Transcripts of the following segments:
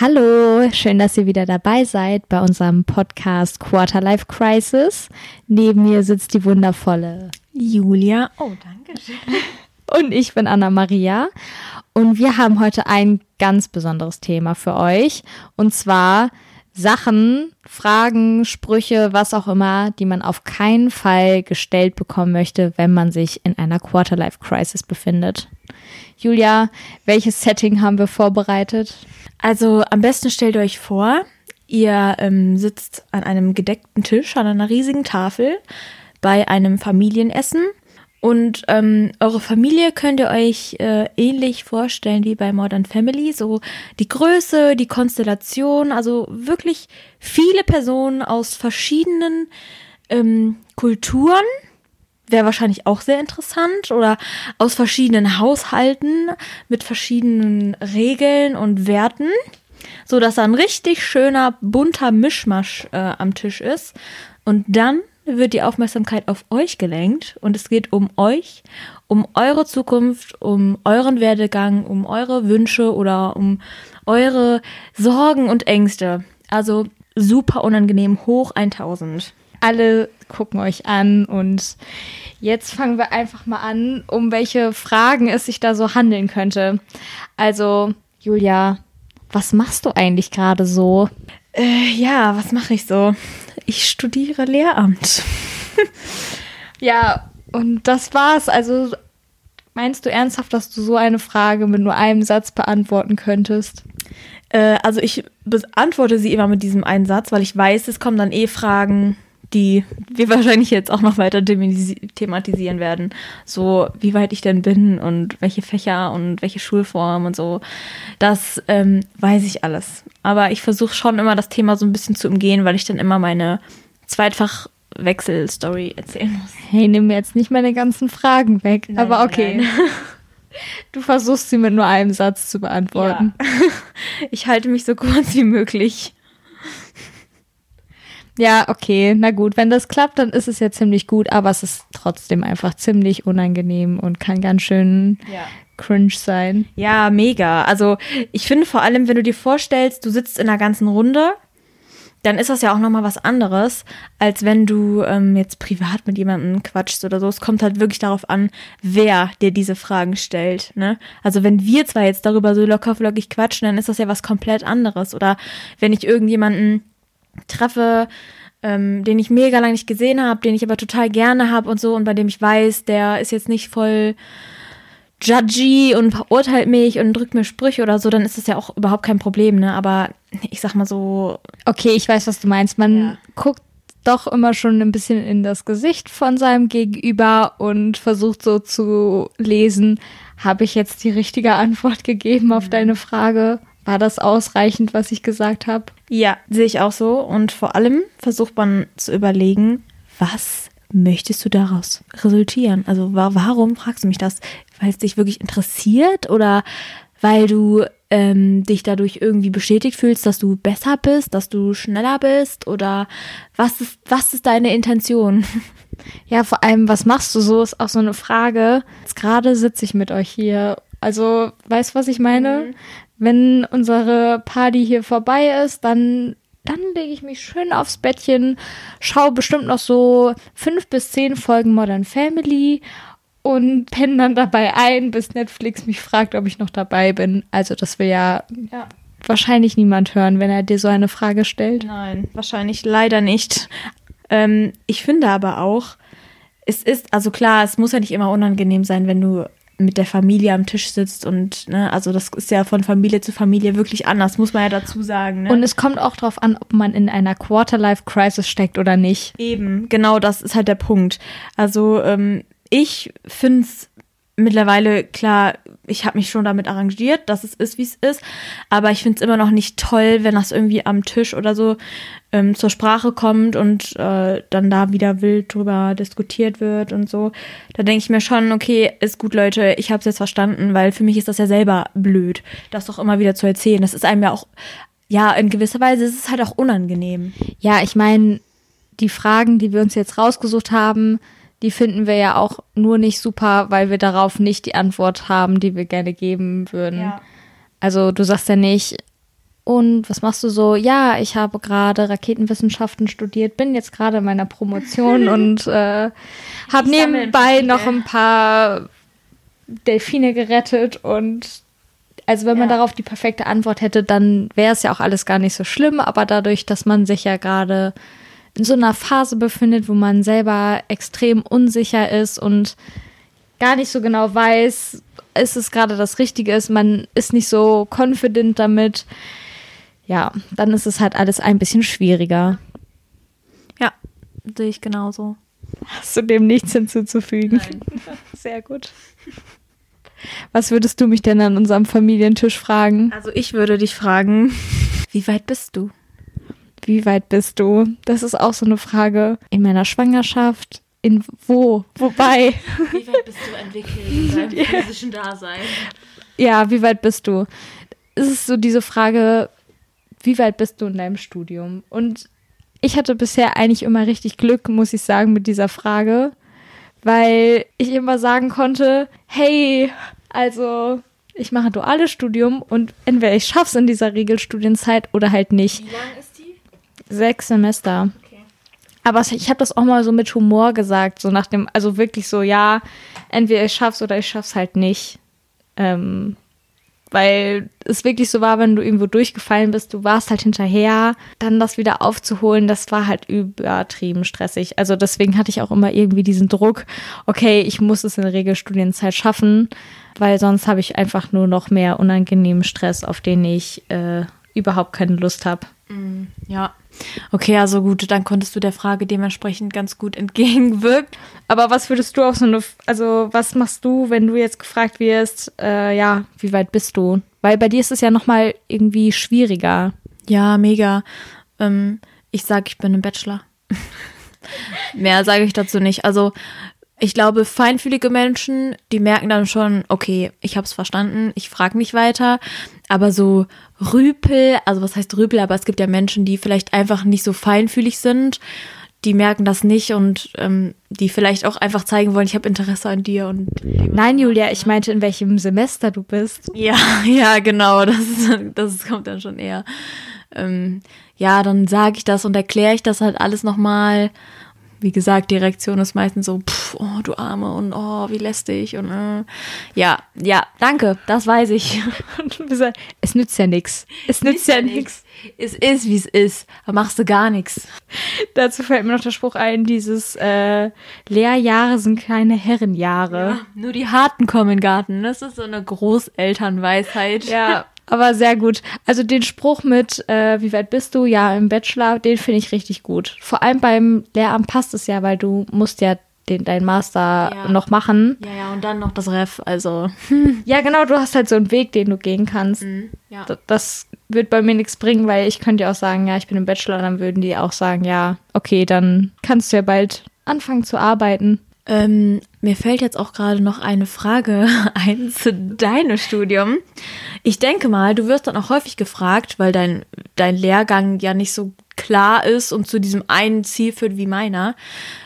Hallo, schön, dass ihr wieder dabei seid bei unserem Podcast Quarterlife Crisis. Neben mir sitzt die wundervolle Julia. Oh, danke schön. Und ich bin Anna Maria. Und wir haben heute ein ganz besonderes Thema für euch. Und zwar Sachen, Fragen, Sprüche, was auch immer, die man auf keinen Fall gestellt bekommen möchte, wenn man sich in einer Quarterlife Crisis befindet. Julia, welches Setting haben wir vorbereitet? Also am besten stellt euch vor, ihr ähm, sitzt an einem gedeckten Tisch, an einer riesigen Tafel bei einem Familienessen. Und ähm, eure Familie könnt ihr euch äh, ähnlich vorstellen wie bei Modern Family. So die Größe, die Konstellation, also wirklich viele Personen aus verschiedenen ähm, Kulturen. Wäre wahrscheinlich auch sehr interessant. Oder aus verschiedenen Haushalten mit verschiedenen Regeln und Werten. So dass da ein richtig schöner, bunter Mischmasch äh, am Tisch ist. Und dann wird die Aufmerksamkeit auf euch gelenkt und es geht um euch, um eure Zukunft, um euren Werdegang, um eure Wünsche oder um eure Sorgen und Ängste. Also super unangenehm, hoch 1000. Alle gucken euch an und jetzt fangen wir einfach mal an, um welche Fragen es sich da so handeln könnte. Also, Julia, was machst du eigentlich gerade so? Äh, ja, was mache ich so? Ich studiere Lehramt. ja, und das war's. Also meinst du ernsthaft, dass du so eine Frage mit nur einem Satz beantworten könntest? Äh, also ich beantworte sie immer mit diesem einen Satz, weil ich weiß, es kommen dann eh Fragen, die wir wahrscheinlich jetzt auch noch weiter thematisieren werden. So, wie weit ich denn bin und welche Fächer und welche Schulform und so. Das ähm, weiß ich alles. Aber ich versuche schon immer das Thema so ein bisschen zu umgehen, weil ich dann immer meine Zweitfachwechsel-Story erzählen muss. Hey, nimm mir jetzt nicht meine ganzen Fragen weg. Nein, aber okay. Nein. Du versuchst sie mit nur einem Satz zu beantworten. Ja. Ich halte mich so kurz wie möglich. Ja, okay, na gut, wenn das klappt, dann ist es ja ziemlich gut, aber es ist trotzdem einfach ziemlich unangenehm und kann ganz schön ja. cringe sein. Ja, mega. Also ich finde vor allem, wenn du dir vorstellst, du sitzt in einer ganzen Runde, dann ist das ja auch nochmal was anderes, als wenn du ähm, jetzt privat mit jemandem quatschst oder so. Es kommt halt wirklich darauf an, wer dir diese Fragen stellt. Ne? Also wenn wir zwar jetzt darüber so lockerflockig quatschen, dann ist das ja was komplett anderes. Oder wenn ich irgendjemanden treffe, ähm, den ich mega lange nicht gesehen habe, den ich aber total gerne habe und so und bei dem ich weiß, der ist jetzt nicht voll judgy und verurteilt mich und drückt mir Sprüche oder so, dann ist das ja auch überhaupt kein Problem, ne? Aber ich sag mal so. Okay, ich weiß, was du meinst. Man ja. guckt doch immer schon ein bisschen in das Gesicht von seinem Gegenüber und versucht so zu lesen, habe ich jetzt die richtige Antwort gegeben auf mhm. deine Frage? War das ausreichend, was ich gesagt habe? Ja, sehe ich auch so. Und vor allem versucht man zu überlegen, was möchtest du daraus resultieren? Also warum fragst du mich das? Weil es dich wirklich interessiert oder weil du ähm, dich dadurch irgendwie bestätigt fühlst, dass du besser bist, dass du schneller bist oder was ist, was ist deine Intention? Ja, vor allem, was machst du so, ist auch so eine Frage. Jetzt gerade sitze ich mit euch hier. Also, weißt du, was ich meine? Mhm wenn unsere Party hier vorbei ist, dann dann lege ich mich schön aufs Bettchen, schaue bestimmt noch so fünf bis zehn Folgen Modern Family und penne dann dabei ein, bis Netflix mich fragt, ob ich noch dabei bin. Also das will ja, ja, wahrscheinlich niemand hören, wenn er dir so eine Frage stellt. Nein, wahrscheinlich leider nicht. Ähm, ich finde aber auch, es ist, also klar, es muss ja nicht immer unangenehm sein, wenn du mit der Familie am Tisch sitzt und ne, also das ist ja von Familie zu Familie wirklich anders, muss man ja dazu sagen. Ne? Und es kommt auch darauf an, ob man in einer Quarterlife-Crisis steckt oder nicht. Eben, genau, das ist halt der Punkt. Also ähm, ich finde es mittlerweile, klar, ich habe mich schon damit arrangiert, dass es ist, wie es ist. Aber ich finde es immer noch nicht toll, wenn das irgendwie am Tisch oder so ähm, zur Sprache kommt und äh, dann da wieder wild drüber diskutiert wird und so. Da denke ich mir schon, okay, ist gut, Leute, ich habe es jetzt verstanden, weil für mich ist das ja selber blöd, das doch immer wieder zu erzählen. Das ist einem ja auch, ja, in gewisser Weise ist es halt auch unangenehm. Ja, ich meine, die Fragen, die wir uns jetzt rausgesucht haben, die finden wir ja auch nur nicht super, weil wir darauf nicht die Antwort haben, die wir gerne geben würden. Ja. Also du sagst ja nicht, und was machst du so? Ja, ich habe gerade Raketenwissenschaften studiert, bin jetzt gerade in meiner Promotion und äh, habe nebenbei noch ein paar Delfine gerettet und also wenn man Ja. darauf die perfekte Antwort hätte, dann wäre es ja auch alles gar nicht so schlimm, aber dadurch, dass man sich ja gerade in so einer Phase befindet, wo man selber extrem unsicher ist und gar nicht so genau weiß, ist es gerade das Richtige ist, man ist nicht so confident damit, ja, dann ist es halt alles ein bisschen schwieriger. Ja, sehe ich genauso. Hast du dem nichts hinzuzufügen? Sehr gut. Was würdest du mich denn an unserem Familientisch fragen? Also ich würde dich fragen, wie weit bist du? Wie weit bist du? Das ist auch so eine Frage. In meiner Schwangerschaft? In wo? Wobei? Wie weit bist du entwickelt in deinem physischen Dasein? Ja, wie weit bist du? Es ist so diese Frage, wie weit bist du in deinem Studium? Und ich hatte bisher eigentlich immer richtig Glück, muss ich sagen, mit dieser Frage, weil ich immer sagen konnte, hey, also ich mache duales Studium und entweder ich schaff's in dieser Regelstudienzeit oder halt nicht. Wie lang ist? Sechs Semester. Okay. Aber ich habe das auch mal so mit Humor gesagt, so nach dem, also wirklich so, ja, entweder ich schaff's oder ich schaff's halt nicht. Ähm, weil es wirklich so war, wenn du irgendwo durchgefallen bist, du warst halt hinterher, dann das wieder aufzuholen, das war halt übertrieben stressig. Also deswegen hatte ich auch immer irgendwie diesen Druck, okay, ich muss es in der Regelstudienzeit schaffen, weil sonst habe ich einfach nur noch mehr unangenehmen Stress, auf den ich äh, überhaupt keine Lust habe. Ja. Okay, also gut, dann konntest du der Frage dementsprechend ganz gut entgegenwirken. Aber was würdest du auch so eine, also was machst du, wenn du jetzt gefragt wirst, äh, ja, wie weit bist du? Weil bei dir ist es ja nochmal irgendwie schwieriger. Ja, mega. Ähm, ich sage, ich bin ein Bachelor. Mehr sage ich dazu nicht. Also ich glaube, feinfühlige Menschen, die merken dann schon, okay, ich habe es verstanden, ich frage nicht weiter. Aber so Rüpel, also was heißt Rüpel, aber es gibt ja Menschen, die vielleicht einfach nicht so feinfühlig sind, die merken das nicht und ähm, die vielleicht auch einfach zeigen wollen, ich habe Interesse an dir und Nein, Julia, ich meinte, in welchem Semester du bist. ja, ja, genau. Das, ist, das kommt dann schon eher. Ähm, ja, dann sage ich das und erkläre ich das halt alles nochmal. Wie gesagt, die Reaktion ist meistens so, pff, oh, du Arme und oh, wie lästig und äh. ja, ja, danke, das weiß ich. Es nützt ja nichts. Es nützt ja nichts. Es ist, wie es ist. Da machst du gar nichts. Dazu fällt mir noch der Spruch ein, dieses äh, Lehrjahre sind keine Herrenjahre. Nur die Harten kommen in den Garten. Das ist so eine Großelternweisheit. Ja, aber sehr gut. Also den Spruch mit, äh, wie weit bist du? Ja, im Bachelor, den finde ich richtig gut. Vor allem beim Lehramt passt es ja, weil du musst ja den, dein Master Ja. noch machen. Ja, ja, und dann noch das Ref, also. Ja, genau, du hast halt so einen Weg, den du gehen kannst. Ja. D- Das wird bei mir nichts bringen, weil ich könnte ja auch sagen, ja, ich bin im Bachelor, dann würden die auch sagen, ja, okay, dann kannst du ja bald anfangen zu arbeiten. Ähm, mir fällt jetzt auch gerade noch eine Frage ein zu deinem Studium. Ich denke mal, du wirst dann auch häufig gefragt, weil dein, dein Lehrgang ja nicht so klar ist und zu diesem einen Ziel führt wie meiner.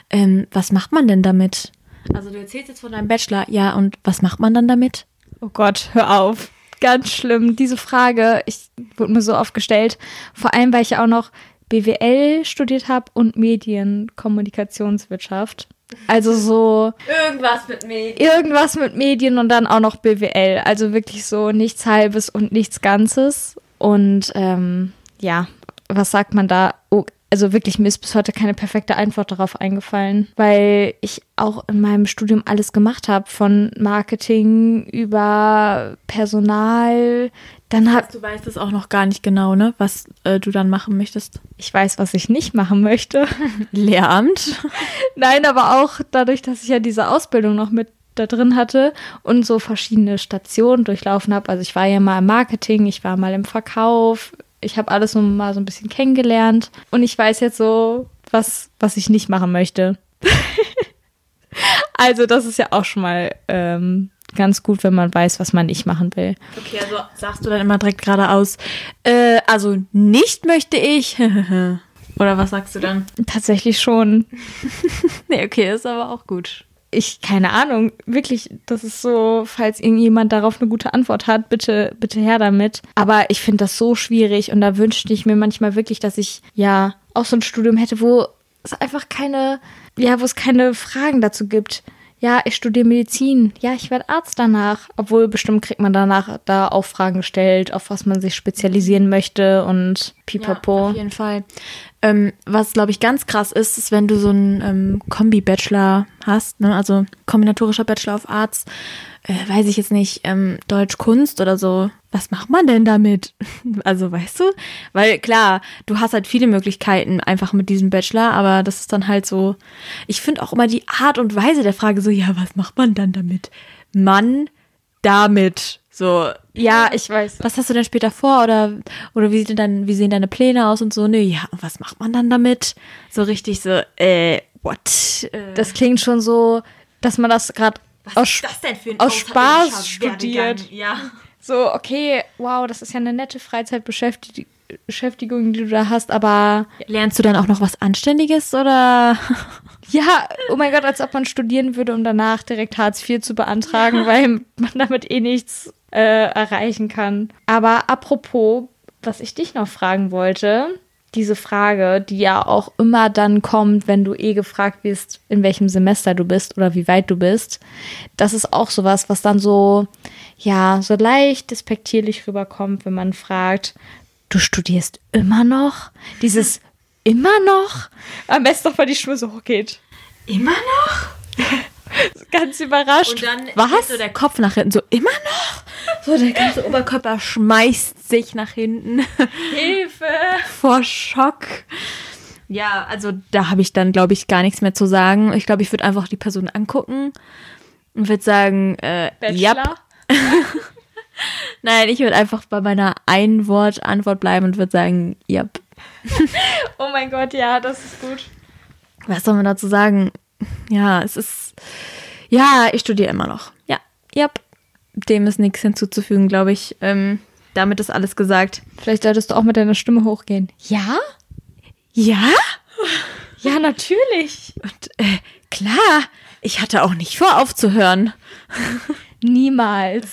Ähm, was macht man denn damit? Also du erzählst jetzt von deinem Bachelor, ja, und was macht man dann damit? Oh Gott, hör auf. Ganz schlimm. Diese Frage, ich wurde mir so oft gestellt. Vor allem, weil ich ja auch noch BWL studiert habe und Medienkommunikationswirtschaft. Also so Irgendwas mit mir. irgendwas mit Medien und dann auch noch BWL. Also wirklich so nichts Halbes und nichts Ganzes. Und ähm, ja, was sagt man da? Oh, also wirklich, mir ist bis heute keine perfekte Antwort darauf eingefallen, weil ich auch in meinem Studium alles gemacht habe, von Marketing über Personal. Dann hab Du weißt es auch noch gar nicht genau, ne? Was äh, du dann machen möchtest. ich weiß, was ich nicht machen möchte. Lehramt. Nein, aber auch dadurch, dass ich ja diese Ausbildung noch mit da drin hatte und so verschiedene Stationen durchlaufen habe. Also ich war ja mal im Marketing, ich war mal im Verkauf, ich habe alles so mal so ein bisschen kennengelernt und ich weiß jetzt so, was, was ich nicht machen möchte. also das ist ja auch schon mal ähm, ganz gut, wenn man weiß, was man nicht machen will. Okay, also sagst du dann immer direkt geradeaus, äh, also nicht möchte ich. Oder was sagst du dann? Tatsächlich schon. Nee, okay, ist aber auch gut. Ich, keine Ahnung, wirklich, das ist so, falls irgendjemand darauf eine gute Antwort hat, bitte, bitte her damit. Aber ich finde das so schwierig und da wünschte ich mir manchmal wirklich, dass ich ja auch so ein Studium hätte, wo es einfach keine, ja, wo es keine Fragen dazu gibt ja, ich studiere Medizin, ja, ich werde Arzt danach. Obwohl bestimmt kriegt man danach da auch Fragen gestellt, auf was man sich spezialisieren möchte und pipapo. Ja, auf jeden Fall. Ähm, was, glaube ich, ganz krass ist, ist, wenn du so einen ähm, Kombi-Bachelor hast, ne? also kombinatorischer Bachelor of Arts, äh, weiß ich jetzt nicht, ähm, Deutsch-Kunst oder so. Was macht man denn damit? Also, weißt du? Weil klar, du hast halt viele Möglichkeiten einfach mit diesem Bachelor, aber das ist dann halt so. Ich finde auch immer die Art und Weise der Frage so, ja, was macht man dann damit? Mann, damit. So, ja, ich weiß. Was hast du denn später vor? Oder, oder wie, sieht denn, wie sehen deine Pläne aus und so? Nö, ja, und was macht man dann damit? So richtig so, äh, what? Äh. Das klingt schon so, dass man das gerade aus, aus Spaß studiert. Ja. So, okay, wow, das ist ja eine nette Freizeitbeschäftigung. Beschäftigung, die du da hast, aber. Lernst du dann auch noch was Anständiges oder? Ja, oh mein Gott, als ob man studieren würde, um danach direkt Hartz IV zu beantragen, weil man damit eh nichts äh, erreichen kann. Aber apropos, was ich dich noch fragen wollte, diese Frage, die ja auch immer dann kommt, wenn du eh gefragt wirst, in welchem Semester du bist oder wie weit du bist. Das ist auch sowas, was dann so, ja, so leicht despektierlich rüberkommt, wenn man fragt, du studierst immer noch? Dieses immer noch? Am besten noch, weil die Stimme so hochgeht. Immer noch? Ganz überrascht. Und dann Was? so der Kopf nach hinten, so immer noch? So der ganze Oberkörper schmeißt sich nach hinten. Hilfe! Vor Schock. Ja, also da habe ich dann, glaube ich, gar nichts mehr zu sagen. Ich glaube, ich würde einfach die Person angucken und würde sagen, äh, ja. Nein, ich würde einfach bei meiner Ein-Wort-Antwort bleiben und würde sagen, ja. oh mein Gott, ja, das ist gut. Was soll man dazu sagen? Ja, es ist. Ja, ich studiere immer noch. Ja, ja. Dem ist nichts hinzuzufügen, glaube ich. Ähm, damit ist alles gesagt. Vielleicht solltest du auch mit deiner Stimme hochgehen. Ja? Ja? Ja, natürlich. Und äh, klar, ich hatte auch nicht vor, aufzuhören. Niemals.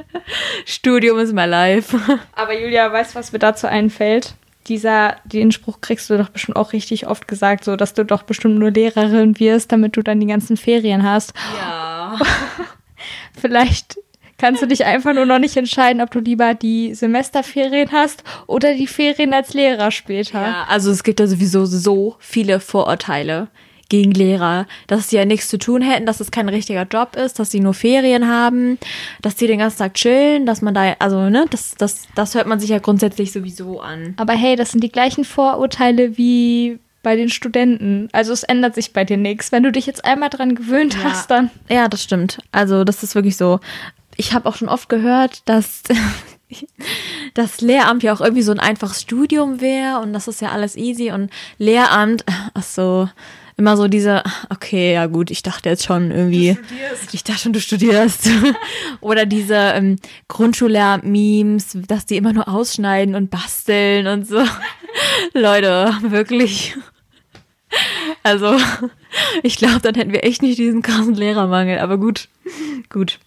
Studium ist my life. Aber Julia, weißt du, was mir dazu einfällt? Dieser, den Spruch kriegst du doch bestimmt auch richtig oft gesagt, so dass du doch bestimmt nur Lehrerin wirst, damit du dann die ganzen Ferien hast. Ja. Vielleicht kannst du dich einfach nur noch nicht entscheiden, ob du lieber die Semesterferien hast oder die Ferien als Lehrer später. Ja, also es gibt ja sowieso so viele Vorurteile gegen Lehrer, dass sie ja nichts zu tun hätten, dass es kein richtiger Job ist, dass sie nur Ferien haben, dass sie den ganzen Tag chillen, dass man da, also, ne, das, das, das hört man sich ja grundsätzlich sowieso an. Aber hey, das sind die gleichen Vorurteile wie bei den Studenten. Also es ändert sich bei dir nichts. Wenn du dich jetzt einmal dran gewöhnt ja. hast, dann. Ja, das stimmt. Also das ist wirklich so. Ich habe auch schon oft gehört, dass das Lehramt ja auch irgendwie so ein einfaches Studium wäre und das ist ja alles easy und Lehramt, ach so, immer so diese, okay, ja gut, ich dachte jetzt schon irgendwie, ich dachte schon, du studierst. Oder diese ähm, Grundschullehrer-Memes, dass die immer nur ausschneiden und basteln und so. Leute, wirklich. Also, ich glaube, dann hätten wir echt nicht diesen krassen Lehrermangel. Aber gut, gut.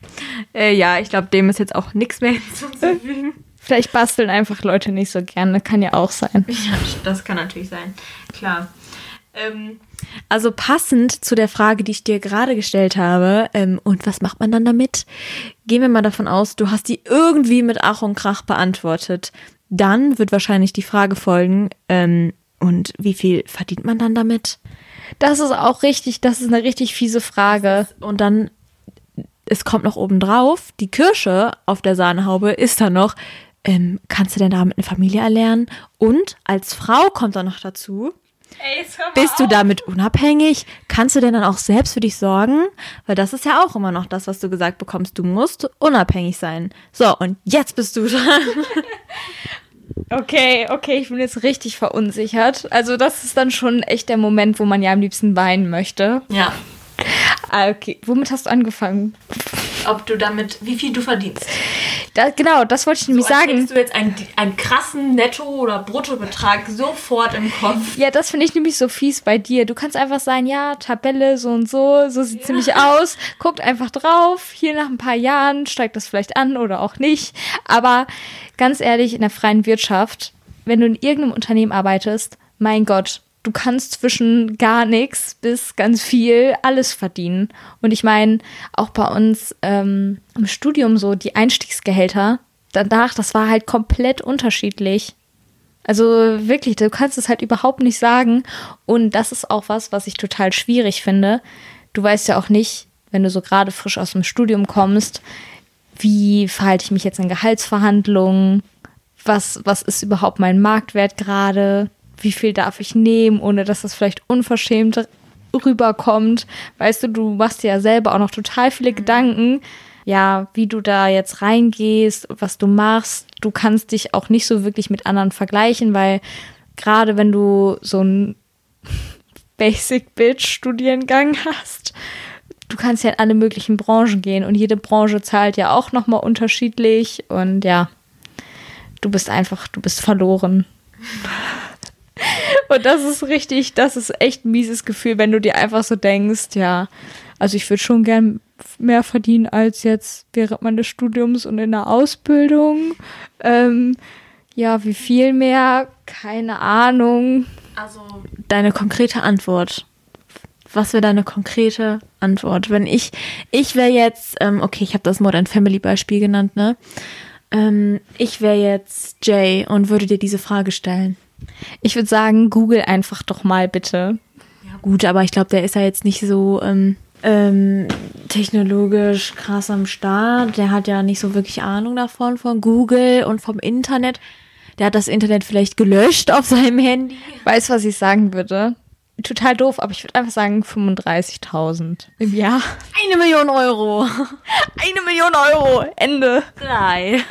Äh, ja, ich glaube, dem ist jetzt auch nichts mehr hinzuzufügen. Vielleicht basteln einfach Leute nicht so gerne, kann ja auch sein. Ja, das kann natürlich sein, klar. Ähm, also passend zu der Frage, die ich dir gerade gestellt habe, ähm, und was macht man dann damit? Gehen wir mal davon aus, du hast die irgendwie mit Ach und Krach beantwortet. Dann wird wahrscheinlich die Frage folgen, ähm, und wie viel verdient man dann damit? Das ist auch richtig, das ist eine richtig fiese Frage. Und dann, es kommt noch oben drauf, die Kirsche auf der Sahnehaube ist dann noch, ähm, kannst du denn damit eine Familie erlernen? Und als Frau kommt dann noch dazu, Ey, bist du damit unabhängig? Kannst du denn dann auch selbst für dich sorgen? Weil das ist ja auch immer noch das, was du gesagt bekommst. Du musst unabhängig sein. So, und jetzt bist du dran. Okay, okay, ich bin jetzt richtig verunsichert. Also das ist dann schon echt der Moment, wo man ja am liebsten weinen möchte. Ja. Ah, okay, womit hast du angefangen? Ob du damit, wie viel du verdienst? Da, genau, das wollte ich nämlich so, als sagen. hättest du jetzt einen, einen krassen Netto- oder Bruttobetrag sofort im Kopf. Ja, das finde ich nämlich so fies bei dir. Du kannst einfach sagen, ja, Tabelle so und so, so sieht ziemlich aus. Guckt einfach drauf. Hier nach ein paar Jahren steigt das vielleicht an oder auch nicht. Aber ganz ehrlich, in der freien Wirtschaft, wenn du in irgendeinem Unternehmen arbeitest, mein Gott, du kannst zwischen gar nichts bis ganz viel alles verdienen. Und ich meine, auch bei uns ähm, im Studium so die Einstiegsgehälter, danach, das war halt komplett unterschiedlich. Also wirklich, du kannst es halt überhaupt nicht sagen. Und das ist auch was, was ich total schwierig finde. Du weißt ja auch nicht, wenn du so gerade frisch aus dem Studium kommst, wie verhalte ich mich jetzt in Gehaltsverhandlungen? Was, was ist überhaupt mein Marktwert gerade? Wie viel darf ich nehmen, ohne dass das vielleicht unverschämt rüberkommt. Weißt du, du machst dir ja selber auch noch total viele mhm. Gedanken, ja, wie du da jetzt reingehst, was du machst. Du kannst dich auch nicht so wirklich mit anderen vergleichen, weil gerade wenn du so einen Basic Bitch Studiengang hast, du kannst ja in alle möglichen Branchen gehen und jede Branche zahlt ja auch nochmal unterschiedlich und ja, du bist einfach, du bist verloren. Und das ist richtig, das ist echt ein mieses Gefühl, wenn du dir einfach so denkst, ja, also ich würde schon gern mehr verdienen als jetzt während meines Studiums und in der Ausbildung. Ähm, ja, wie viel mehr? Keine Ahnung. Also deine konkrete Antwort. Was wäre deine konkrete Antwort? Wenn ich, ich wäre jetzt, ähm, okay, ich habe das Modern Family Beispiel genannt, ne? Ähm, ich wäre jetzt Jay und würde dir diese Frage stellen. Ich würde sagen, google einfach doch mal bitte. Ja, gut, aber ich glaube, der ist ja jetzt nicht so ähm, ähm, technologisch krass am Start. Der hat ja nicht so wirklich Ahnung davon, von Google und vom Internet. Der hat das Internet vielleicht gelöscht auf seinem Handy. Weißt du, was ich sagen würde? Total doof, aber ich würde einfach sagen 35.000 im Jahr. Eine Million Euro. Eine Million Euro. Ende. Drei.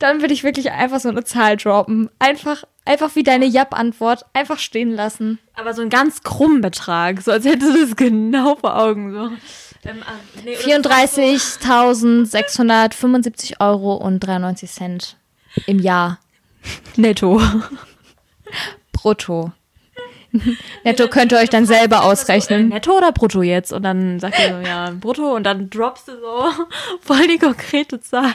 Dann würde ich wirklich einfach so eine Zahl droppen. Einfach Einfach wie deine Jap-Antwort. Einfach stehen lassen. Aber so einen ganz krummen Betrag. So als hättest du das genau vor Augen. So. Ähm, ah, nee, 34.675 Euro und 93 Cent im Jahr. Netto. Brutto. Netto könnt ihr euch dann selber ausrechnen. Netto oder brutto jetzt? Und dann sagt ihr so, ja, brutto und dann droppst du so voll die konkrete Zahl.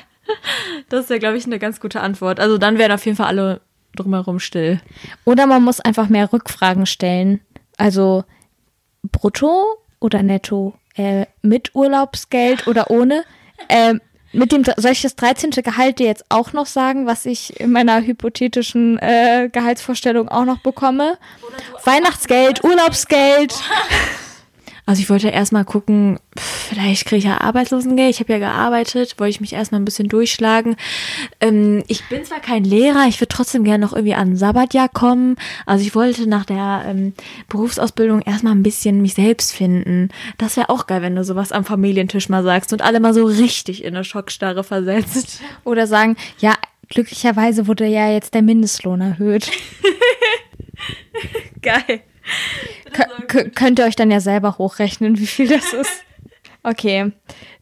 Das ist ja, glaube ich, eine ganz gute Antwort. Also dann wären auf jeden Fall alle drumherum still. Oder man muss einfach mehr Rückfragen stellen. Also brutto oder netto? Äh, mit Urlaubsgeld oder ohne? Äh, mit dem, soll ich das 13. Gehalt dir jetzt auch noch sagen, was ich in meiner hypothetischen äh, Gehaltsvorstellung auch noch bekomme? Weihnachtsgeld, Urlaubsgeld. Also ich wollte erstmal gucken, vielleicht kriege ich ja Arbeitslosengeld. Ich habe ja gearbeitet, wollte ich mich erstmal ein bisschen durchschlagen. Ähm, ich bin zwar kein Lehrer, ich würde trotzdem gerne noch irgendwie an Sabbatjahr kommen. Also ich wollte nach der ähm, Berufsausbildung erstmal ein bisschen mich selbst finden. Das wäre auch geil, wenn du sowas am Familientisch mal sagst und alle mal so richtig in eine Schockstarre versetzt. Oder sagen, ja, glücklicherweise wurde ja jetzt der Mindestlohn erhöht. geil könnt ihr euch dann ja selber hochrechnen, wie viel das ist. Okay.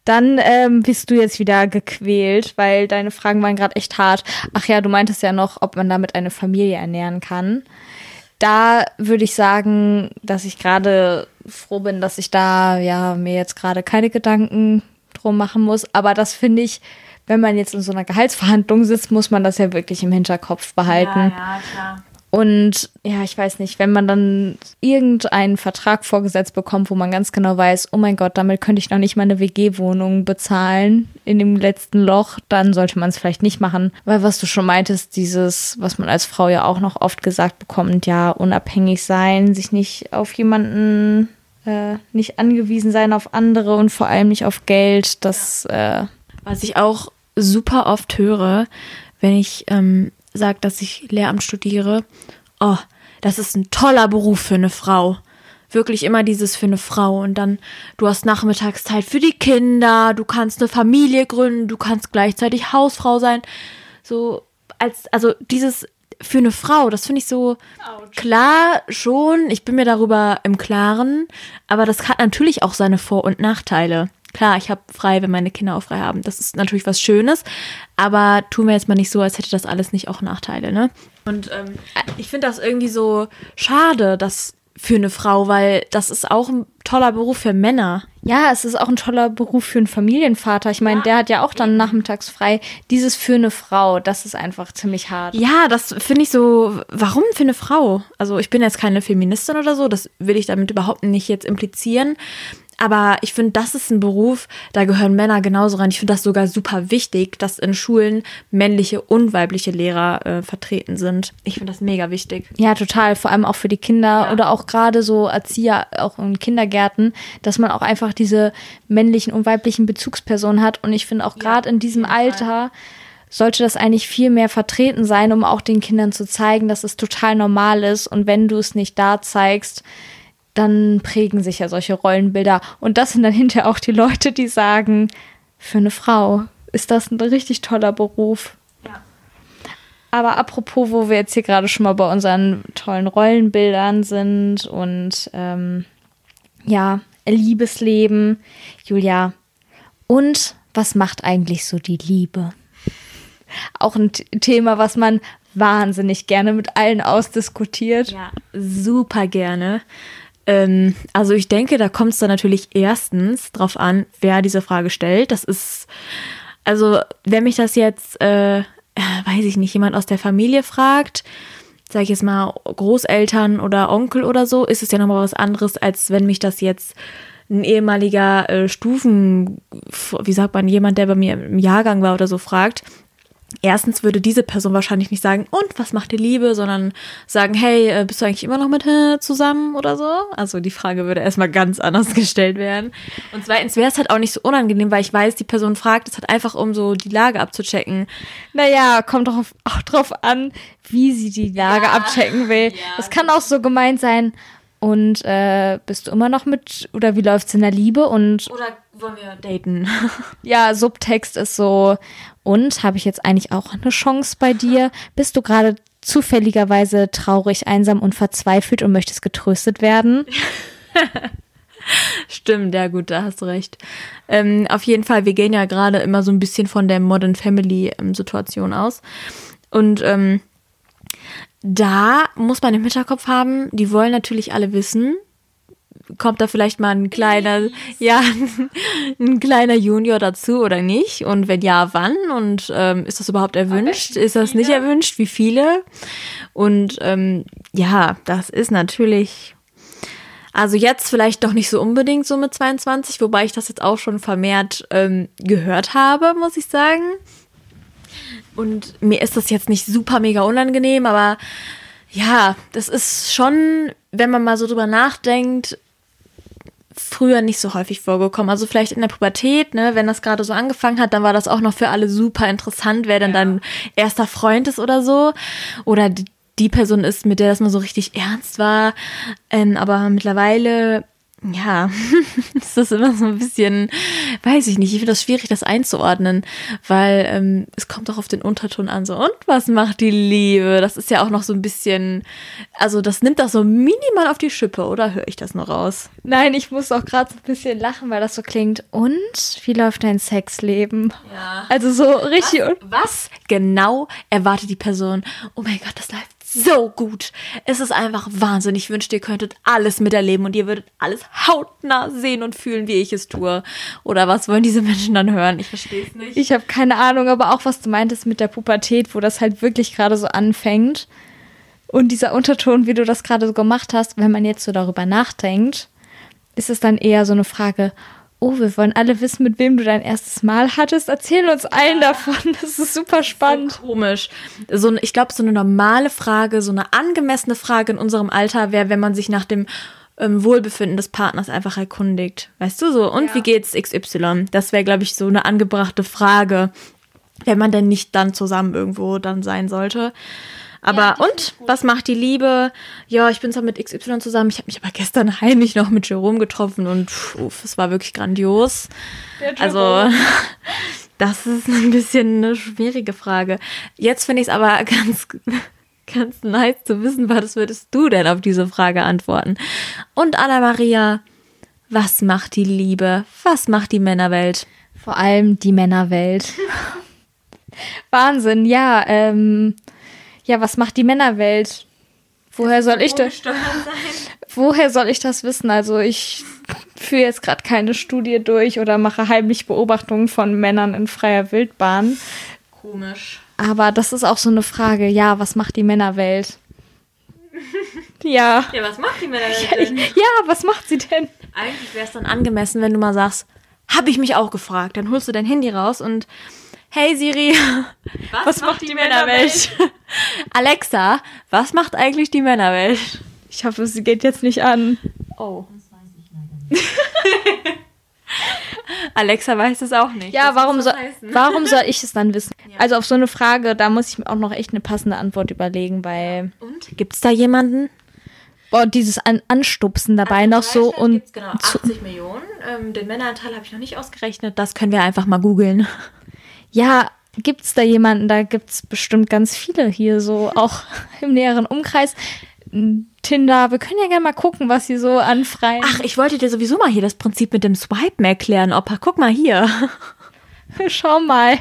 Dann ähm, bist du jetzt wieder gequält, weil deine Fragen waren gerade echt hart. Ach ja, du meintest ja noch, ob man damit eine Familie ernähren kann. Da würde ich sagen, dass ich gerade froh bin, dass ich da ja mir jetzt gerade keine Gedanken drum machen muss. Aber das finde ich, wenn man jetzt in so einer Gehaltsverhandlung sitzt, muss man das ja wirklich im Hinterkopf behalten. Ja, ja, klar. Und ja, ich weiß nicht, wenn man dann irgendeinen Vertrag vorgesetzt bekommt, wo man ganz genau weiß, oh mein Gott, damit könnte ich noch nicht mal eine WG-Wohnung bezahlen in dem letzten Loch, dann sollte man es vielleicht nicht machen. Weil was du schon meintest, dieses, was man als Frau ja auch noch oft gesagt bekommt, ja, unabhängig sein, sich nicht auf jemanden, äh, nicht angewiesen sein auf andere und vor allem nicht auf Geld, das. Äh was ich auch super oft höre, wenn ich ähm, sagt, dass ich Lehramt studiere, oh, das ist ein toller Beruf für eine Frau. Wirklich immer dieses für eine Frau. Und dann, du hast Nachmittagszeit für die Kinder, du kannst eine Familie gründen, du kannst gleichzeitig Hausfrau sein. So, als, also dieses für eine Frau, das finde ich so Ouch. klar schon. Ich bin mir darüber im Klaren, aber das hat natürlich auch seine Vor- und Nachteile. Klar, ich habe frei, wenn meine Kinder auch frei haben. Das ist natürlich was Schönes, aber tun wir jetzt mal nicht so, als hätte das alles nicht auch Nachteile, ne? Und ähm, ich finde das irgendwie so schade, dass für eine Frau, weil das ist auch ein toller Beruf für Männer. Ja, es ist auch ein toller Beruf für einen Familienvater. Ich meine, ja. der hat ja auch dann nachmittags frei. Dieses für eine Frau, das ist einfach ziemlich hart. Ja, das finde ich so. Warum für eine Frau? Also ich bin jetzt keine Feministin oder so, das will ich damit überhaupt nicht jetzt implizieren. Aber ich finde, das ist ein Beruf, da gehören Männer genauso rein. Ich finde das sogar super wichtig, dass in Schulen männliche und weibliche Lehrer äh, vertreten sind. Ich finde das mega wichtig. Ja, total. Vor allem auch für die Kinder ja. oder auch gerade so Erzieher, auch in Kindergärten, dass man auch einfach diese männlichen und weiblichen Bezugspersonen hat. Und ich finde auch gerade ja, in diesem Alter sollte das eigentlich viel mehr vertreten sein, um auch den Kindern zu zeigen, dass es total normal ist. Und wenn du es nicht da zeigst, dann prägen sich ja solche Rollenbilder. Und das sind dann hinterher auch die Leute, die sagen, für eine Frau ist das ein richtig toller Beruf. Ja. Aber apropos, wo wir jetzt hier gerade schon mal bei unseren tollen Rollenbildern sind und ähm, ja, Liebesleben, Julia. Und was macht eigentlich so die Liebe? Auch ein Thema, was man wahnsinnig gerne mit allen ausdiskutiert. Ja, super gerne. Ähm, also ich denke, da kommt es dann natürlich erstens drauf an, wer diese Frage stellt. Das ist, also wenn mich das jetzt, äh, äh weiß ich nicht, jemand aus der Familie fragt, sage ich jetzt mal Großeltern oder Onkel oder so, ist es ja nochmal was anderes, als wenn mich das jetzt ein ehemaliger äh, Stufen, wie sagt man, jemand, der bei mir im Jahrgang war oder so fragt erstens würde diese Person wahrscheinlich nicht sagen, und was macht die Liebe, sondern sagen, hey, äh, bist du eigentlich immer noch mit äh, zusammen oder so? Also die Frage würde erstmal ganz anders gestellt werden. Und zweitens wäre es halt auch nicht so unangenehm, weil ich weiß, die Person fragt es halt einfach, um so die Lage abzuchecken. Naja, kommt doch auch drauf an, wie sie die Lage ja, abchecken will. Ja. kann auch so gemeint sein, und äh, bist du immer noch mit, oder wie läuft's in der Liebe? Und oder wollen wir daten? ja, Subtext ist so, und habe ich jetzt eigentlich auch eine Chance bei dir? Bist du gerade zufälligerweise traurig, einsam und verzweifelt und möchtest getröstet werden? Stimmt, ja gut, da hast du recht. Ähm, auf jeden Fall, wir gehen ja gerade immer so ein bisschen von der Modern Family ähm, Situation aus. Und ähm, da muss man im Hinterkopf haben, die wollen natürlich alle wissen, kommt da vielleicht mal ein kleiner, ja, ein kleiner Junior dazu oder nicht? Und wenn ja, wann? Und ähm, ist das überhaupt erwünscht? Ist das nicht erwünscht? Wie viele? Und ähm, ja, das ist natürlich. Also jetzt vielleicht doch nicht so unbedingt so mit 22, wobei ich das jetzt auch schon vermehrt ähm, gehört habe, muss ich sagen. Und mir ist das jetzt nicht super mega unangenehm, aber ja, das ist schon, wenn man mal so drüber nachdenkt, früher nicht so häufig vorgekommen. Also vielleicht in der Pubertät, ne, wenn das gerade so angefangen hat, dann war das auch noch für alle super interessant, wer denn ja. dein erster Freund ist oder so. Oder die, die Person ist, mit der das mal so richtig ernst war. Ähm, aber mittlerweile ja, ist das immer so ein bisschen, weiß ich nicht, ich finde das schwierig, das einzuordnen, weil ähm, es kommt auch auf den Unterton an, so, und was macht die Liebe? Das ist ja auch noch so ein bisschen, also das nimmt das so minimal auf die Schippe, oder höre ich das noch raus? Nein, ich muss auch gerade so ein bisschen lachen, weil das so klingt. Und wie läuft dein Sexleben? Ja. Also so richtig. Was, was genau erwartet die Person? Oh mein Gott, das läuft so gut. Es ist einfach Wahnsinn. Ich wünschte, ihr könntet alles miterleben und ihr würdet alles hautnah sehen und fühlen, wie ich es tue. Oder was wollen diese Menschen dann hören? Ich verstehe es nicht. Ich habe keine Ahnung, aber auch was du meintest mit der Pubertät, wo das halt wirklich gerade so anfängt. Und dieser Unterton, wie du das gerade so gemacht hast, wenn man jetzt so darüber nachdenkt, ist es dann eher so eine Frage, oh, wir wollen alle wissen, mit wem du dein erstes Mal hattest. Erzähl uns allen davon. Das ist super spannend. So komisch. So, ich glaube, so eine normale Frage, so eine angemessene Frage in unserem Alter wäre, wenn man sich nach dem ähm, Wohlbefinden des Partners einfach erkundigt. Weißt du so? Und ja. wie geht's XY? Das wäre, glaube ich, so eine angebrachte Frage, wenn man denn nicht dann zusammen irgendwo dann sein sollte. Aber ja, und was macht die Liebe? Ja, ich bin zwar mit XY zusammen. Ich habe mich aber gestern heimlich noch mit Jerome getroffen und uff, es war wirklich grandios. Also das ist ein bisschen eine schwierige Frage. Jetzt finde ich es aber ganz ganz nice zu wissen, was würdest du denn auf diese Frage antworten? Und Anna Maria, Was macht die Liebe? Was macht die Männerwelt? Vor allem die Männerwelt. Wahnsinn, ja. Ähm, ja, was macht die Männerwelt? Woher soll ich das? Woher soll ich das wissen? Also ich führe jetzt gerade keine Studie durch oder mache heimlich Beobachtungen von Männern in freier Wildbahn. Komisch. Aber das ist auch so eine Frage. Ja, was macht die Männerwelt? ja. Ja, was macht die Männerwelt Ja, ich, ja, was macht sie denn? Eigentlich wäre es dann angemessen, wenn du mal sagst, habe ich mich auch gefragt. Dann holst du dein Handy raus und Hey Siri, was, macht die, Männerwelt? Alexa, was macht eigentlich die Männerwelt? Ich hoffe, sie geht jetzt nicht an. Oh. Alexa weiß es auch nicht. Ja, Das warum das heißen. warum soll ich es dann wissen? Also auf so eine Frage, da muss ich mir auch noch echt eine passende Antwort überlegen, weil Und? Gibt es da jemanden? boah, dieses an Anstupsen Also dabei noch so und Gibt's genau 80 Millionen. Ähm, den Männeranteil habe ich noch nicht ausgerechnet. Das können wir einfach mal googeln. Ja, gibt's da jemanden? Da gibt's bestimmt ganz viele hier so auch im näheren Umkreis. Tinder, wir können ja gerne mal gucken, was sie so an freien. Ach, ich wollte dir sowieso mal hier das Prinzip mit dem Swipen erklären, Opa. Guck mal hier. schau mal.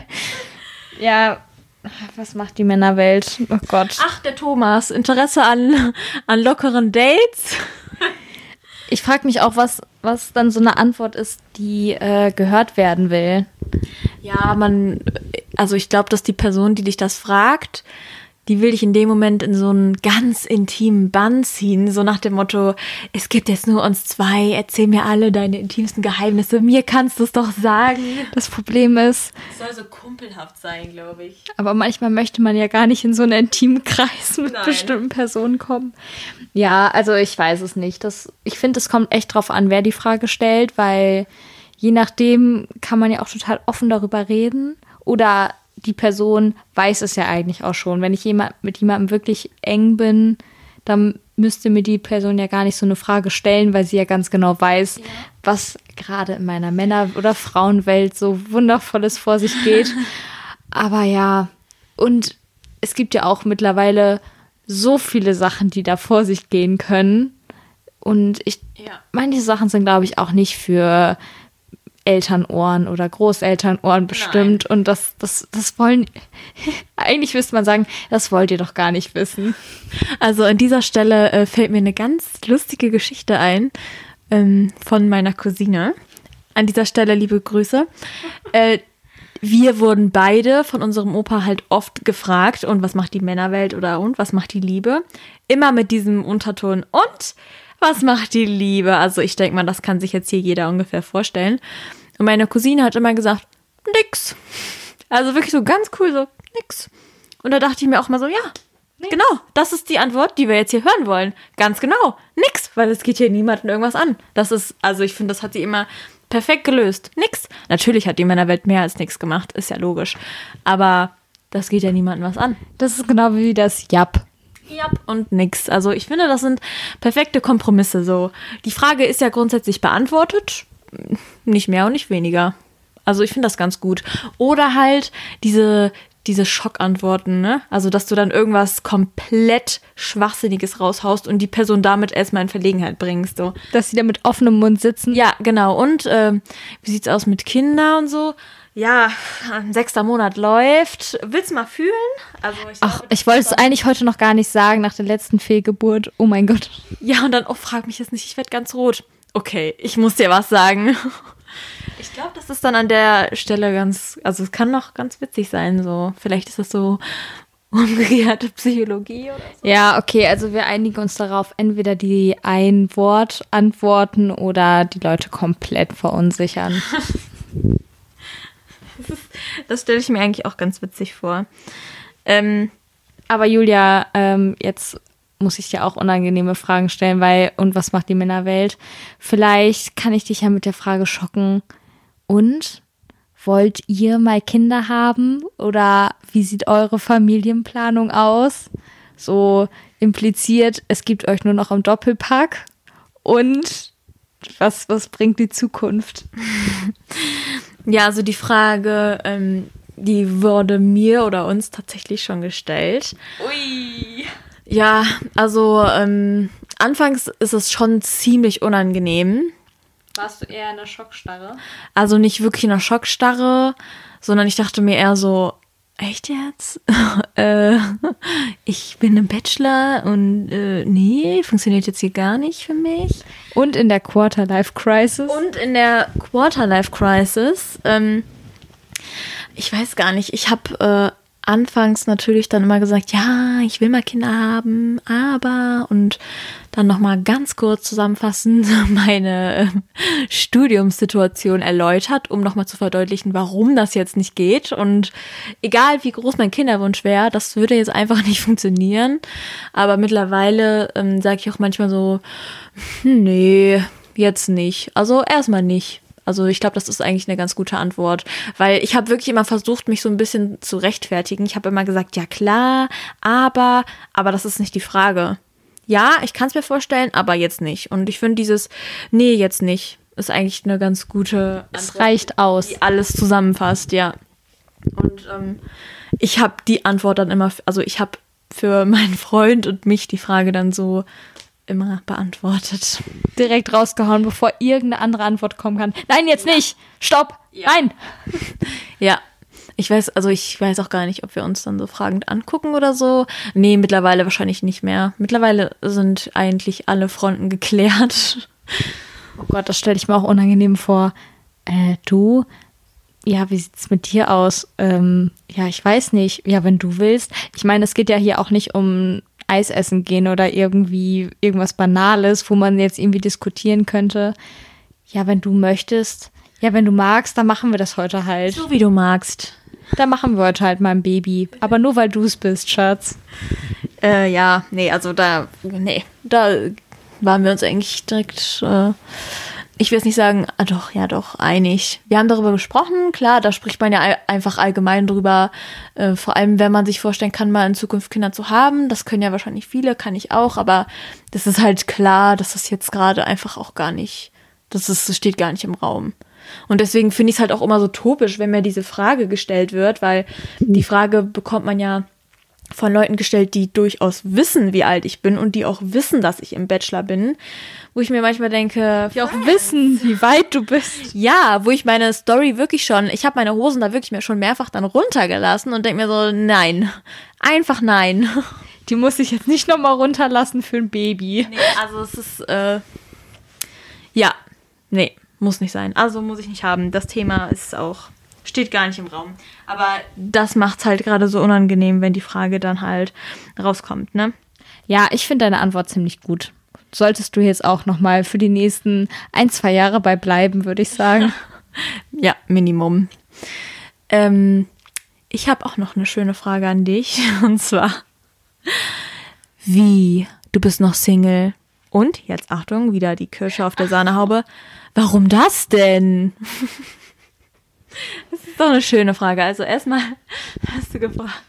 Ja, was macht die Männerwelt? Oh Gott. Ach, der Thomas. Interesse an, an lockeren Dates. Ich frage mich auch, was, was dann so eine Antwort ist, die äh, gehört werden will. Ja, man, also ich glaube, dass die Person, die dich das fragt, die will dich in dem Moment in so einen ganz intimen Bann ziehen, so nach dem Motto, es gibt jetzt nur uns zwei, erzähl mir alle deine intimsten Geheimnisse, mir kannst du es doch sagen. Das Problem ist, Es soll so kumpelhaft sein, glaube ich. aber manchmal möchte man ja gar nicht in so einen intimen Kreis mit Nein. bestimmten Personen kommen. Ja, also ich weiß es nicht. Das, ich finde, es kommt echt drauf an, wer die Frage stellt, weil je nachdem kann man ja auch total offen darüber reden. Oder die Person weiß es ja eigentlich auch schon. Wenn ich jemand, mit jemandem wirklich eng bin, dann müsste mir die Person ja gar nicht so eine Frage stellen, weil sie ja ganz genau weiß, was gerade in meiner Männer- oder Frauenwelt so wundervolles vor sich geht. Aber ja, und es gibt ja auch mittlerweile so viele Sachen, die da vor sich gehen können. Und ich, Ja. manche Sachen sind, glaube ich, auch nicht für Elternohren oder Großelternohren bestimmt. Und das, das, das wollen, eigentlich müsste man sagen, das wollt ihr doch gar nicht wissen. Also an dieser Stelle äh, fällt mir eine ganz lustige Geschichte ein ähm, von meiner Cousine. An dieser Stelle liebe Grüße. Äh, wir wurden beide von unserem Opa halt oft gefragt, und was macht die Männerwelt oder und was macht die Liebe? Immer mit diesem Unterton und was macht die Liebe? Also ich denke mal, das kann sich jetzt hier jeder ungefähr vorstellen. Und meine Cousine hat immer gesagt, nix. Also wirklich so ganz cool, so nix. Und da dachte ich mir auch mal so, ja, genau, das ist die Antwort, die wir jetzt hier hören wollen. Ganz genau, nix, weil es geht hier niemandem irgendwas an. Das ist, also ich finde, das hat sie immer perfekt gelöst. Nix. Natürlich hat die Männerwelt mehr als nix gemacht, ist ja logisch. Aber das geht ja niemandem was an. Das ist genau wie das Jap. Ja. Und nix. Also ich finde, das sind perfekte Kompromisse so. Die Frage ist ja grundsätzlich beantwortet. Nicht mehr und nicht weniger. Also ich finde das ganz gut. Oder halt diese, diese Schockantworten, ne? Also, dass du dann irgendwas komplett Schwachsinniges raushaust und die Person damit erstmal in Verlegenheit bringst. So. Dass sie da mit offenem Mund sitzen. Ja, genau. Und ähm, wie sieht's aus mit Kindern und so? Ja, ein sechster Monat läuft. Willst du mal fühlen? Also ich Ach, glaube, ich wollte es eigentlich heute noch gar nicht sagen nach der letzten Fehlgeburt. Oh mein Gott. Ja, und dann, oh, frag mich jetzt nicht, ich werde ganz rot. Okay, ich muss dir was sagen. Ich glaube, das ist dann an der Stelle ganz, also es kann noch ganz witzig sein, so. Vielleicht ist das so umgekehrte Psychologie oder so. Ja, okay, also wir einigen uns darauf, entweder die ein Wort antworten oder die Leute komplett verunsichern. Das stelle ich mir eigentlich auch ganz witzig vor. Ähm, Aber Julia, ähm, jetzt muss ich dir auch unangenehme Fragen stellen, weil, und was macht die Männerwelt? Vielleicht kann ich dich ja mit der Frage schocken. Und wollt ihr mal Kinder haben? Oder wie sieht eure Familienplanung aus? So impliziert, es gibt euch nur noch im Doppelpack. Und was, was bringt die Zukunft? ja, also die Frage, ähm, die wurde mir oder uns tatsächlich schon gestellt. Ui. Ja, also ähm, anfangs ist es schon ziemlich unangenehm. Warst du eher in der Schockstarre? Also nicht wirklich in einer Schockstarre, sondern ich dachte mir eher so, echt jetzt? äh, ich bin im Bachelor und äh, nee, funktioniert jetzt hier gar nicht für mich. Und in der Quarter-Life-Crisis. Und in der Quarter-Life-Crisis, ähm, ich weiß gar nicht, ich habe äh, anfangs natürlich dann immer gesagt, ja, ich will mal Kinder haben, aber und dann noch mal ganz kurz zusammenfassend meine äh, Studiumssituation erläutert, um noch mal zu verdeutlichen, warum das jetzt nicht geht und egal wie groß mein Kinderwunsch wäre, das würde jetzt einfach nicht funktionieren, aber mittlerweile ähm, sage ich auch manchmal so, hm, nee, jetzt nicht. Also erstmal nicht. Also ich glaube, das ist eigentlich eine ganz gute Antwort, weil ich habe wirklich immer versucht, mich so ein bisschen zu rechtfertigen. Ich habe immer gesagt, ja klar, aber, aber das ist nicht die Frage. Ja, ich kann es mir vorstellen, aber jetzt nicht. Und ich finde dieses, nee, jetzt nicht, ist eigentlich eine ganz gute. Es Antwort, reicht aus. Die alles zusammenfasst, ja. Und ähm, ich habe die Antwort dann immer, also ich habe für meinen Freund und mich die Frage dann so immer beantwortet. Direkt rausgehauen, bevor irgendeine andere Antwort kommen kann. Nein, jetzt ja. nicht. Stopp. Ja. Nein. Ja. Ich weiß, also ich weiß auch gar nicht, ob wir uns dann so fragend angucken oder so. Nee, mittlerweile wahrscheinlich nicht mehr. Mittlerweile sind eigentlich alle Fronten geklärt. Oh Gott, das stelle ich mir auch unangenehm vor. Äh, du, ja, wie sieht's mit dir aus? Ähm, ja, ich weiß nicht. Ja, wenn du willst. Ich meine, es geht ja hier auch nicht um Eis essen gehen oder irgendwie irgendwas Banales, wo man jetzt irgendwie diskutieren könnte. Ja, wenn du möchtest, ja, wenn du magst, dann machen wir das heute halt. So wie du magst. Da machen wir heute halt mal ein Baby. Aber nur weil du es bist, Schatz. Äh, ja, nee, also da, nee, da waren wir uns eigentlich direkt äh, ich will es nicht sagen, ah, doch, ja, doch, einig. Wir haben darüber gesprochen, klar, da spricht man ja einfach allgemein drüber, äh, vor allem wenn man sich vorstellen kann, mal in Zukunft Kinder zu haben. Das können ja wahrscheinlich viele, kann ich auch, aber das ist halt klar, dass das jetzt gerade einfach auch gar nicht, das, ist, das steht gar nicht im Raum. Und deswegen finde ich es halt auch immer so topisch, wenn mir diese Frage gestellt wird, weil die Frage bekommt man ja von Leuten gestellt, die durchaus wissen, wie alt ich bin und die auch wissen, dass ich im Bachelor bin, wo ich mir manchmal denke, die auch wissen, wie weit du bist. Ja, wo ich meine Story wirklich schon, ich habe meine Hosen da wirklich mir schon mehrfach dann runtergelassen und denke mir so, nein, einfach nein. Die muss ich jetzt nicht nochmal runterlassen für ein Baby. Nee, also es ist, äh, ja, nee, muss nicht sein. Also muss ich nicht haben. Das Thema ist auch steht gar nicht im Raum. Aber das macht es halt gerade so unangenehm, wenn die Frage dann halt rauskommt, ne? Ja, ich finde deine Antwort ziemlich gut. Solltest du jetzt auch noch mal für die nächsten ein, zwei Jahre bei bleiben, würde ich sagen. ja, Minimum. Ähm, ich habe auch noch eine schöne Frage an dich. Und zwar, wie? Du bist noch Single. Und, jetzt Achtung, wieder die Kirsche auf der Sahnehaube. Warum das denn? Das ist doch eine schöne Frage. Also erstmal hast du gefragt.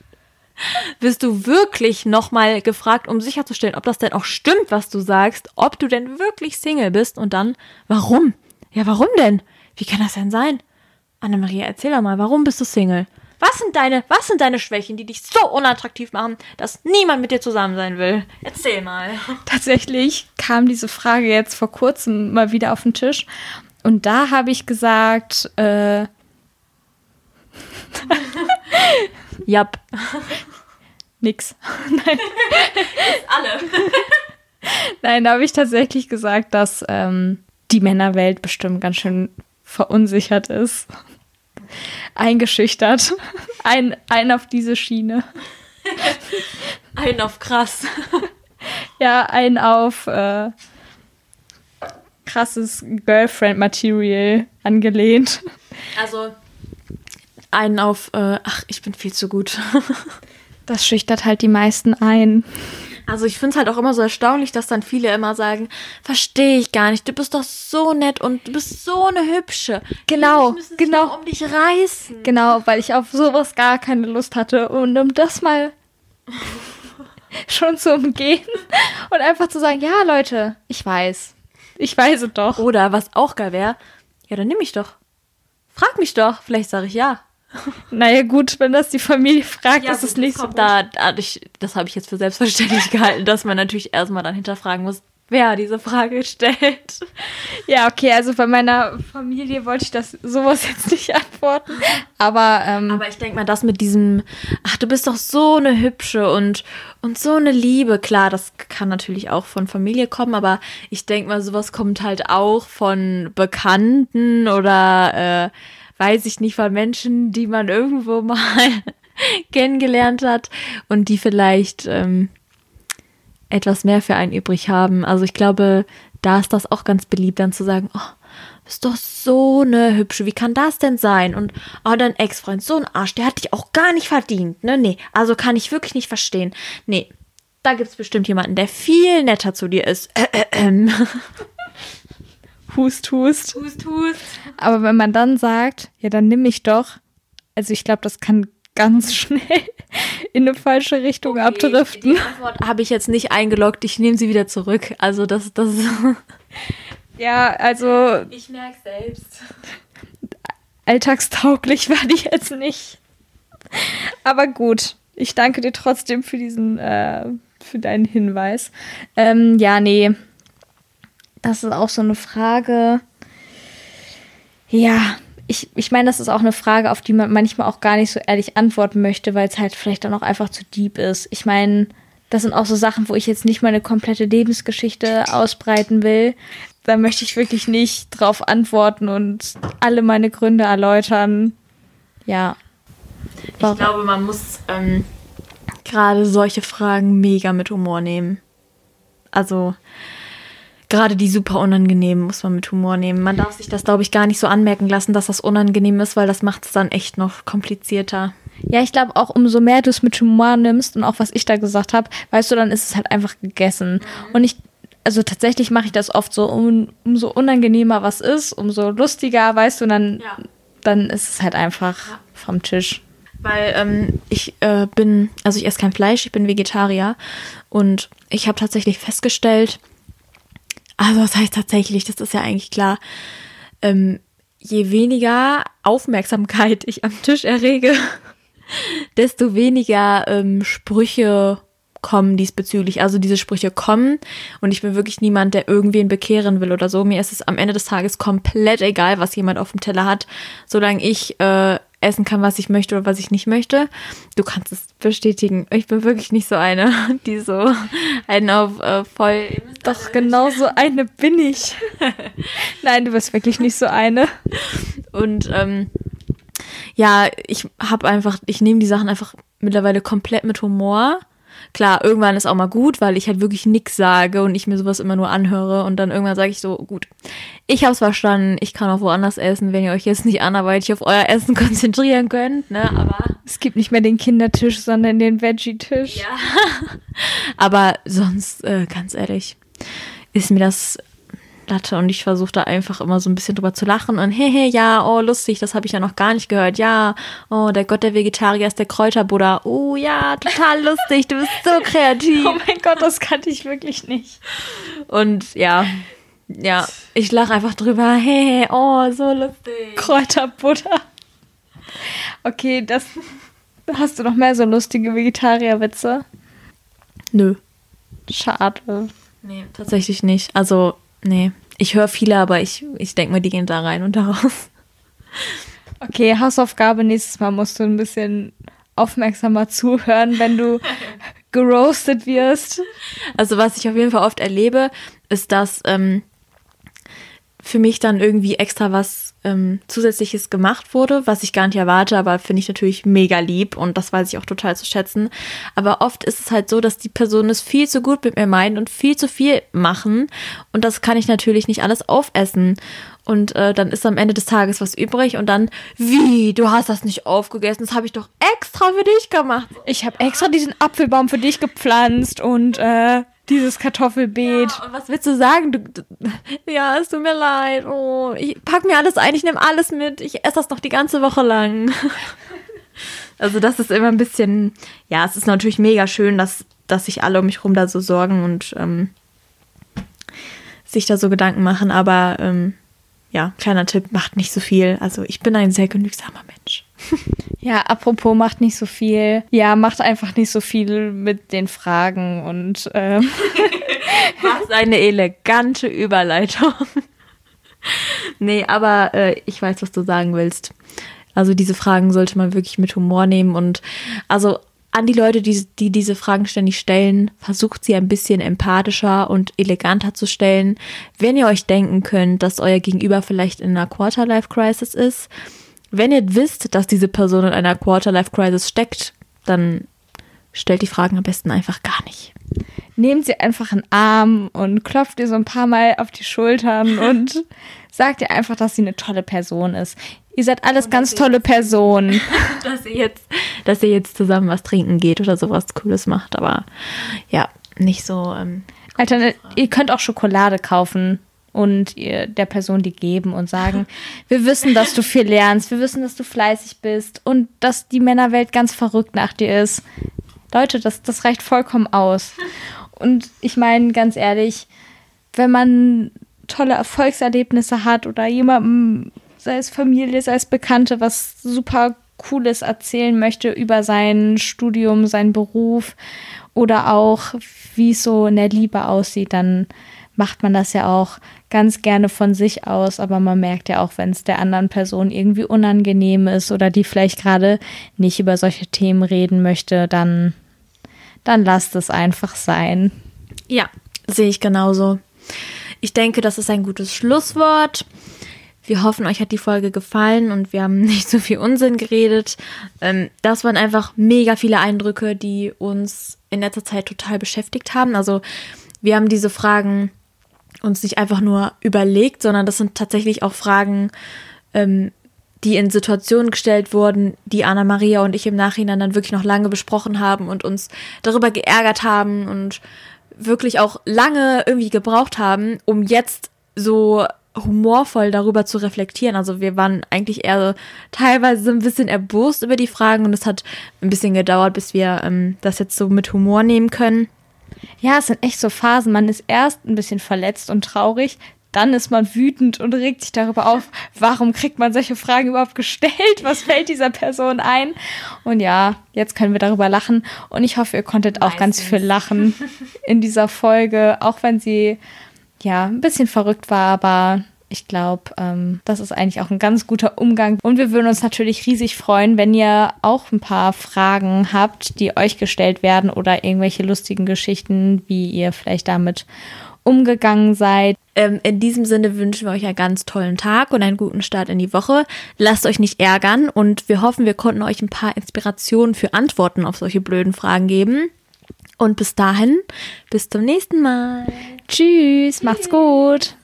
Bist du wirklich nochmal gefragt, um sicherzustellen, ob das denn auch stimmt, was du sagst, ob du denn wirklich Single bist und dann, warum? Ja, warum denn? Wie kann das denn sein? Annemarie, erzähl doch mal, warum bist du Single? Was sind deine, was sind deine Schwächen, die dich so unattraktiv machen, dass niemand mit dir zusammen sein will? Erzähl mal. Tatsächlich kam diese Frage jetzt vor kurzem mal wieder auf den Tisch. Und da habe ich gesagt, äh, Jap. Nix. Nein. Alle. Nein, da habe ich tatsächlich gesagt, dass ähm, die Männerwelt bestimmt ganz schön verunsichert ist. Eingeschüchtert. Ein, ein auf diese Schiene. Ein auf krass. Ja, ein auf äh, krasses Girlfriend-Material angelehnt. Also einen auf, äh, ach, ich bin viel zu gut. das schüchtert halt die meisten ein. Also ich finde es halt auch immer so erstaunlich, dass dann viele immer sagen, verstehe ich gar nicht, du bist doch so nett und du bist so eine hübsche. Genau, genau. um dich reißen. Genau, weil ich auf sowas gar keine Lust hatte und um das mal schon zu umgehen und einfach zu sagen, ja Leute, ich weiß, ich weiß es doch. Oder was auch geil wäre, ja dann nimm mich doch. Frag mich doch, vielleicht sage ich ja. Naja, gut, wenn das die Familie fragt, ja, ist es nicht so. Da, ich, das habe ich jetzt für selbstverständlich gehalten, dass man natürlich erstmal dann hinterfragen muss, wer diese Frage stellt. Ja, okay, also bei meiner Familie wollte ich das sowas jetzt nicht antworten. Aber, ähm, Aber ich denke mal, das mit diesem, ach, du bist doch so eine hübsche und, und so eine Liebe. Klar, das kann natürlich auch von Familie kommen, aber ich denke mal, sowas kommt halt auch von Bekannten oder äh, weiß ich nicht, von Menschen, die man irgendwo mal kennengelernt hat und die vielleicht ähm, etwas mehr für einen übrig haben. Also ich glaube, da ist das auch ganz beliebt, dann zu sagen, oh, bist doch so eine hübsche, wie kann das denn sein? Und oh, dein Ex-Freund, so ein Arsch, der hat dich auch gar nicht verdient, ne? Nee, also kann ich wirklich nicht verstehen. Nee, da gibt es bestimmt jemanden, der viel netter zu dir ist. Äh, äh, äh. Hust, hust. Hust, hust. Aber wenn man dann sagt, ja, dann nimm mich doch. Also ich glaube, das kann ganz schnell in eine falsche Richtung okay, abdriften. Die Antwort habe ich jetzt nicht eingeloggt. Ich nehme sie wieder zurück. Also das, das. ja, also. Ich merke selbst. Alltagstauglich war die jetzt nicht. Aber gut. Ich danke dir trotzdem für diesen, äh, für deinen Hinweis. Ähm, ja, nee. Das ist auch so eine Frage. Ja, ich, ich meine, das ist auch eine Frage, auf die man manchmal auch gar nicht so ehrlich antworten möchte, weil es halt vielleicht dann auch einfach zu deep ist. Ich meine, das sind auch so Sachen, wo ich jetzt nicht meine komplette Lebensgeschichte ausbreiten will. Da möchte ich wirklich nicht drauf antworten und alle meine Gründe erläutern. Ja. Warum? Ich glaube, man muss ähm, gerade solche Fragen mega mit Humor nehmen. Also, gerade die super unangenehmen muss man mit Humor nehmen. Man darf sich das, glaube ich, gar nicht so anmerken lassen, dass das unangenehm ist, weil das macht es dann echt noch komplizierter. Ja, ich glaube auch, umso mehr du es mit Humor nimmst und auch was ich da gesagt habe, weißt du, dann ist es halt einfach gegessen. Mhm. Und ich, also tatsächlich mache ich das oft so, um, umso unangenehmer was ist, umso lustiger, weißt du, dann, ja. dann ist es halt einfach ja. vom Tisch. Weil ähm, ich äh, bin, also ich esse kein Fleisch, ich bin Vegetarier und ich habe tatsächlich festgestellt, also das heißt tatsächlich, das ist ja eigentlich klar, ähm, je weniger Aufmerksamkeit ich am Tisch errege, desto weniger ähm, Sprüche kommen diesbezüglich. Also diese Sprüche kommen und ich bin wirklich niemand, der irgendwen bekehren will oder so. Mir ist es am Ende des Tages komplett egal, was jemand auf dem Teller hat, solange ich äh, essen kann, was ich möchte oder was ich nicht möchte. Du kannst es bestätigen. Ich bin wirklich nicht so eine, die so einen auf äh, voll. Doch, genau so eine bin ich. Nein, du bist wirklich nicht so eine. Und ähm, ja, ich habe einfach, ich nehme die Sachen einfach mittlerweile komplett mit Humor. Klar, irgendwann ist auch mal gut, weil ich halt wirklich nichts sage und ich mir sowas immer nur anhöre und dann irgendwann sage ich so, gut, ich hab's verstanden, ich kann auch woanders essen, wenn ihr euch jetzt nicht anderweitig auf euer Essen konzentrieren könnt, ne, aber... Es gibt nicht mehr den Kindertisch, sondern den Veggie-Tisch. Ja. aber sonst, äh, ganz ehrlich, ist mir das Latte und ich versuche da einfach immer so ein bisschen drüber zu lachen und hehe, ja, oh, lustig, das habe ich ja noch gar nicht gehört. Ja, oh, der Gott der Vegetarier ist der Kräuterbuddha. Oh ja, total lustig, du bist so kreativ. oh mein Gott, das kannte ich wirklich nicht. Und ja, ja, ich lache einfach drüber. Hey, oh, so lustig. Kräuterbuddha. Okay, das hast du noch mehr so lustige Vegetarierwitze? Nö. Schade. Nee, tatsächlich nicht. Also Nee, ich höre viele, aber ich, ich denke mal, die gehen da rein und da raus. Okay, Hausaufgabe, nächstes Mal musst du ein bisschen aufmerksamer zuhören, wenn du geroastet wirst. Also was ich auf jeden Fall oft erlebe, ist, dass ähm, für mich dann irgendwie extra was ähm, Zusätzliches gemacht wurde, was ich gar nicht erwarte, aber finde ich natürlich mega lieb und das weiß ich auch total zu schätzen. Aber oft ist es halt so, dass die Personen es viel zu gut mit mir meinen und viel zu viel machen und das kann ich natürlich nicht alles aufessen. Und äh, dann ist am Ende des Tages was übrig und dann, wie, du hast das nicht aufgegessen, das habe ich doch extra für dich gemacht. Ich habe extra diesen Apfelbaum für dich gepflanzt und äh, dieses Kartoffelbeet. Ja, und was willst du sagen? Du, du, ja, es tut mir leid. Oh, ich pack mir alles ein, ich nehme alles mit. Ich esse das noch die ganze Woche lang. also das ist immer ein bisschen, ja, es ist natürlich mega schön, dass, dass sich alle um mich rum da so sorgen und ähm, sich da so Gedanken machen. Aber ähm, ja, kleiner Tipp, macht nicht so viel. Also ich bin ein sehr genügsamer Mensch. Ja, apropos macht nicht so viel. Ja, macht einfach nicht so viel mit den Fragen und ähm, Was eine elegante Überleitung. nee, aber äh, ich weiß, was du sagen willst. Also diese Fragen sollte man wirklich mit Humor nehmen und also an die Leute, die, die diese Fragen ständig stellen, versucht sie ein bisschen empathischer und eleganter zu stellen. Wenn ihr euch denken könnt, dass euer Gegenüber vielleicht in einer Quarter-Life-Crisis ist, wenn ihr wisst, dass diese Person in einer Quarter-Life-Crisis steckt, dann stellt die Fragen am besten einfach gar nicht. nehmt sie einfach in den Arm und klopft ihr so ein paar Mal auf die Schultern und sagt ihr einfach, dass sie eine tolle Person ist. Ihr seid alles ganz tolle Personen. dass ihr jetzt, dass ihr jetzt zusammen was trinken geht oder sowas Cooles macht, aber ja, nicht so. Ähm, Alter, ihr könnt auch Schokolade kaufen und der Person die geben und sagen, wir wissen, dass du viel lernst, wir wissen, dass du fleißig bist und dass die Männerwelt ganz verrückt nach dir ist. Leute, das, das reicht vollkommen aus. Und ich meine, ganz ehrlich, wenn man tolle Erfolgserlebnisse hat oder jemandem, sei es Familie, sei es Bekannte, was super Cooles erzählen möchte über sein Studium, seinen Beruf oder auch, wie es so in der Liebe aussieht, dann macht man das ja auch ganz gerne von sich aus, aber man merkt ja auch, wenn es der anderen Person irgendwie unangenehm ist oder die vielleicht gerade nicht über solche Themen reden möchte, dann, dann lasst es einfach sein. Ja, sehe ich genauso. Ich denke, das ist ein gutes Schlusswort. Wir hoffen, euch hat die Folge gefallen und wir haben nicht so viel Unsinn geredet. Ähm, das waren einfach mega viele Eindrücke, die uns in letzter Zeit total beschäftigt haben. Also wir haben diese Fragen uns nicht einfach nur überlegt, sondern das sind tatsächlich auch Fragen, ähm, die in Situationen gestellt wurden, die Anna Maria und ich im Nachhinein dann wirklich noch lange besprochen haben und uns darüber geärgert haben und wirklich auch lange irgendwie gebraucht haben, um jetzt so humorvoll darüber zu reflektieren. Also wir waren eigentlich eher teilweise so ein bisschen erbost über die Fragen und es hat ein bisschen gedauert, bis wir ähm, das jetzt so mit Humor nehmen können. Ja, es sind echt so Phasen. Man ist erst ein bisschen verletzt und traurig, dann ist man wütend und regt sich darüber auf, warum kriegt man solche Fragen überhaupt gestellt? Was fällt dieser Person ein? Und ja, jetzt können wir darüber lachen. Und ich hoffe, ihr konntet auch ganz viel lachen in dieser Folge, auch wenn sie ja ein bisschen verrückt war, aber ich glaube, ähm, das ist eigentlich auch ein ganz guter Umgang. Und wir würden uns natürlich riesig freuen, wenn ihr auch ein paar Fragen habt, die euch gestellt werden oder irgendwelche lustigen Geschichten, wie ihr vielleicht damit umgegangen seid. Ähm, in diesem Sinne wünschen wir euch einen ganz tollen Tag und einen guten Start in die Woche. Lasst euch nicht ärgern und wir hoffen, wir konnten euch ein paar Inspirationen für Antworten auf solche blöden Fragen geben. Und bis dahin, bis zum nächsten Mal. Tschüss, macht's gut.